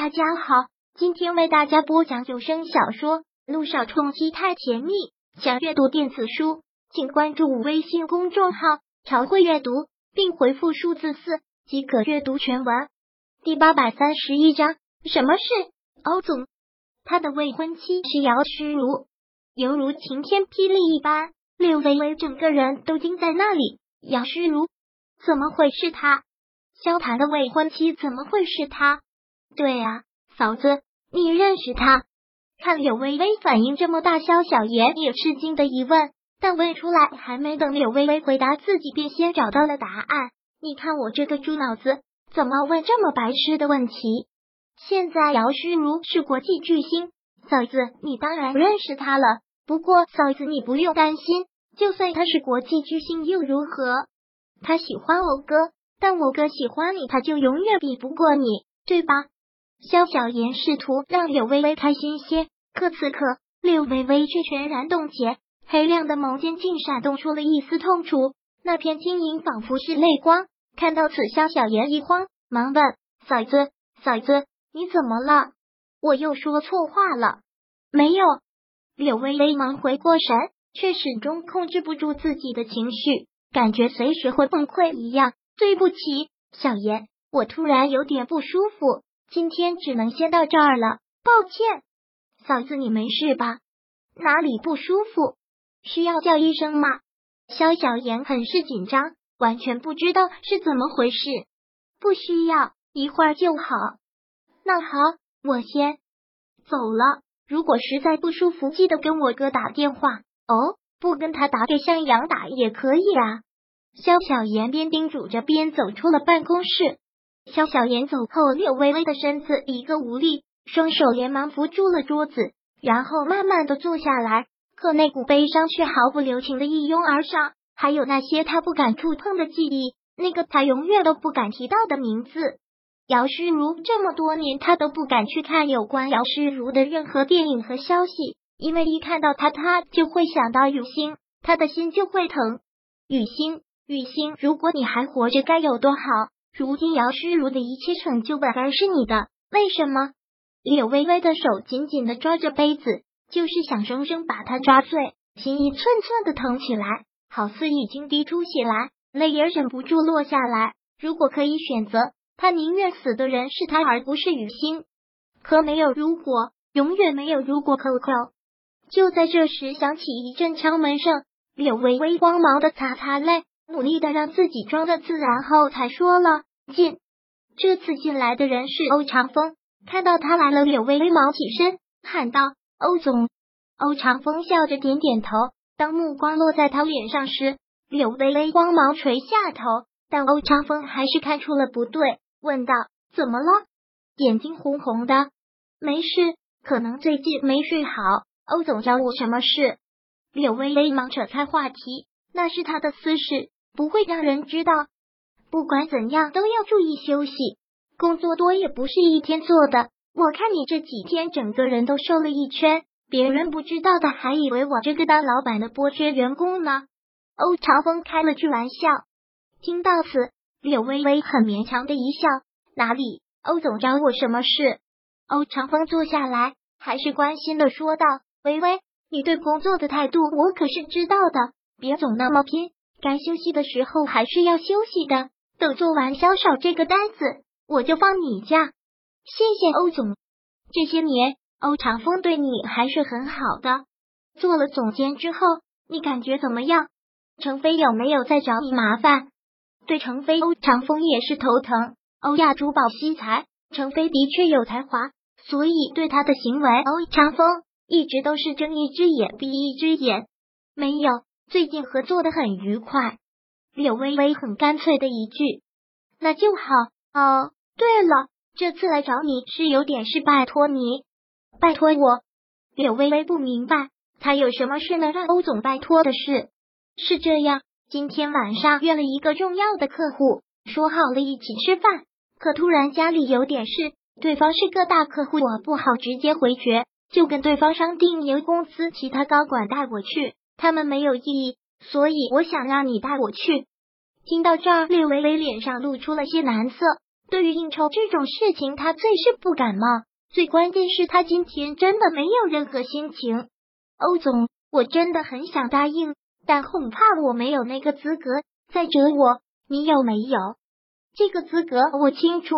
大家好，今天为大家播讲有声小说《路上冲击太甜蜜》。想阅读电子书，请关注微信公众号“朝会阅读”，并回复数字四即可阅读全文。第八百三十一章，什么事？欧总，他的未婚妻是姚诗如，犹如晴天霹雳一般，柳微微整个人都惊在那里。姚诗如，怎么会是他？萧谈的未婚妻怎么会是他？对啊，嫂子，你认识他？看柳微微反应这么大，萧小言也吃惊的疑问，但问出来还没等柳微微回答，自己便先找到了答案。你看我这个猪脑子，怎么问这么白痴的问题？现在姚诗如是国际巨星，嫂子你当然认识他了。不过嫂子你不用担心，就算他是国际巨星又如何？他喜欢我哥。但我哥喜欢你，他就永远比不过你，对吧？萧小言试图让柳微微开心些，可此刻柳微微却全然冻结，黑亮的眸间竟闪动出了一丝痛楚，那片晶莹仿佛是泪光。看到此，萧小言一慌，忙问：“嫂子，嫂子，你怎么了？我又说错话了？”没有。柳微微忙回过神，却始终控制不住自己的情绪，感觉随时会崩溃一样。对不起，小言，我突然有点不舒服，今天只能先到这儿了，抱歉。嫂子，你没事吧？哪里不舒服？需要叫医生吗？肖小言很是紧张，完全不知道是怎么回事。不需要，一会儿就好。那好，我先走了。如果实在不舒服，记得跟我哥打电话哦。不跟他打，给向阳打也可以啊。萧小言边叮嘱着，边走出了办公室。萧小言走后，柳微微的身子一个无力，双手连忙扶住了桌子，然后慢慢的坐下来。可那股悲伤却毫不留情的一拥而上，还有那些他不敢触碰的记忆，那个他永远都不敢提到的名字——姚诗如。这么多年，他都不敢去看有关姚诗如的任何电影和消息，因为一看到他，他就会想到雨欣，他的心就会疼。雨欣。雨欣，如果你还活着，该有多好！如今姚诗如的一切成就本该是你的，为什么？柳微微的手紧紧的抓着杯子，就是想生生把它抓碎，心一寸寸的疼起来，好似已经滴出血来，泪也忍不住落下来。如果可以选择，他宁愿死的人是他，而不是雨欣。可没有如果，永远没有如果。扣扣。就在这时，响起一阵敲门声，柳微微光芒的擦擦泪。努力的让自己装的自然后，才说了进。这次进来的人是欧长风，看到他来了，柳微微忙起身喊道：“欧总。”欧长风笑着点点头。当目光落在他脸上时，柳微微光芒垂下头，但欧长风还是看出了不对，问道：“怎么了？眼睛红红的？没事，可能最近没睡好。”欧总找我什么事？柳微微忙扯开话题，那是他的私事。不会让人知道。不管怎样，都要注意休息。工作多也不是一天做的。我看你这几天整个人都瘦了一圈，别人不知道的还以为我这个当老板的剥削员工呢。欧长风开了句玩笑。听到此，柳微微很勉强的一笑。哪里？欧总找我什么事？欧长风坐下来，还是关心的说道：“微微，你对工作的态度我可是知道的，别总那么拼。”该休息的时候还是要休息的。等做完销售这个单子，我就放你假。谢谢欧总。这些年，欧长风对你还是很好的。做了总监之后，你感觉怎么样？程飞有没有在找你麻烦？对程飞，欧长风也是头疼。欧亚珠宝惜财，程飞的确有才华，所以对他的行为，欧长风一直都是睁一只眼闭一只眼。没有。最近合作的很愉快，柳微微很干脆的一句，那就好。哦，对了，这次来找你是有点事，拜托你，拜托我。柳微微不明白，他有什么事能让欧总拜托的事？是这样，今天晚上约了一个重要的客户，说好了一起吃饭，可突然家里有点事，对方是个大客户，我不好直接回绝，就跟对方商定由公司其他高管带我去。他们没有异议，所以我想让你带我去。听到这儿，略微微脸上露出了些难色，对于应酬这种事情，他最是不感冒。最关键是，他今天真的没有任何心情。欧总，我真的很想答应，但恐怕我没有那个资格。再者，我，你有没有这个资格？我清楚。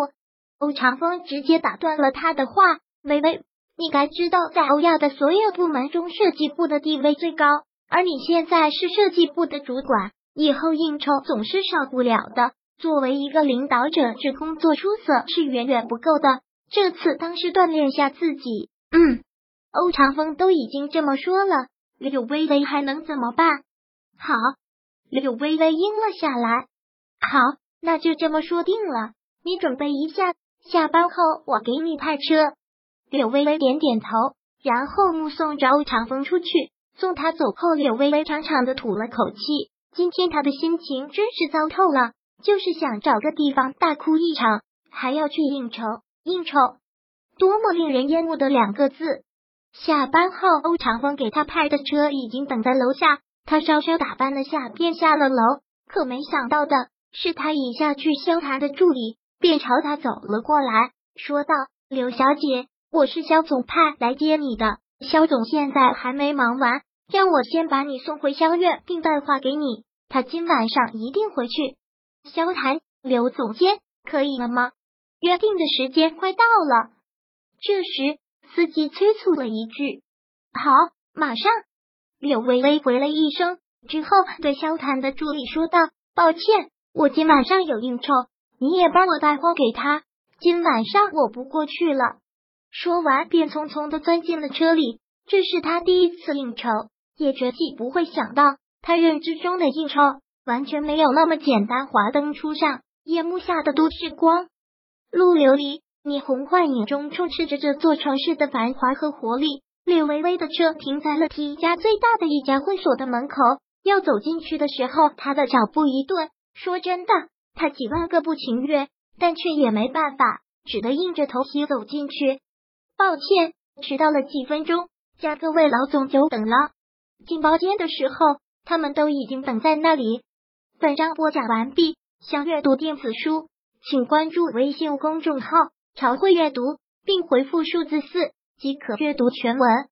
欧长风直接打断了他的话：“微微，你该知道，在欧亚的所有部门中，设计部的地位最高，而你现在是设计部的主管，以后应酬总是少不了的。作为一个领导者，这工作出色是远远不够的。这次当是锻炼下自己。”嗯，欧长风都已经这么说了，柳微微还能怎么办？好，柳微微应了下来。好，那就这么说定了。你准备一下，下班后我给你派车。柳微微点点头，然后目送着欧长风出去。送他走后，柳微微长长的吐了口气。今天他的心情真是糟透了，就是想找个地方大哭一场，还要去应酬。应酬，多么令人厌恶的两个字！下班后，欧长风给他派的车已经等在楼下，他稍稍打扮了下，便下了楼。可没想到的是，他一下去，萧谈的助理便朝他走了过来，说道：“刘小姐。”我是肖总派来接你的，肖总现在还没忙完，让我先把你送回萧院，并带话给你，他今晚上一定回去。萧谈，刘总监，可以了吗？约定的时间快到了。这时，司机催促了一句：“好，马上。”柳微微回了一声之后，对萧谈的助理说道：“抱歉，我今晚上有应酬，你也帮我带话给他。今晚上我不过去了。”说完，便匆匆的钻进了车里。这是他第一次应酬，也绝计不会想到，他认知中的应酬完全没有那么简单。华灯初上，夜幕下的都市光，路流离，霓虹幻影中充斥着这座城市的繁华和活力。柳微微的车停在了 T 家最大的一家会所的门口，要走进去的时候，他的脚步一顿。说真的，他几万个不情愿，但却也没办法，只得硬着头皮走进去。抱歉，迟到了几分钟，叫各位老总久等了。进包间的时候，他们都已经等在那里。本章播讲完毕，想阅读电子书，请关注微信公众号“朝会阅读”，并回复数字四即可阅读全文。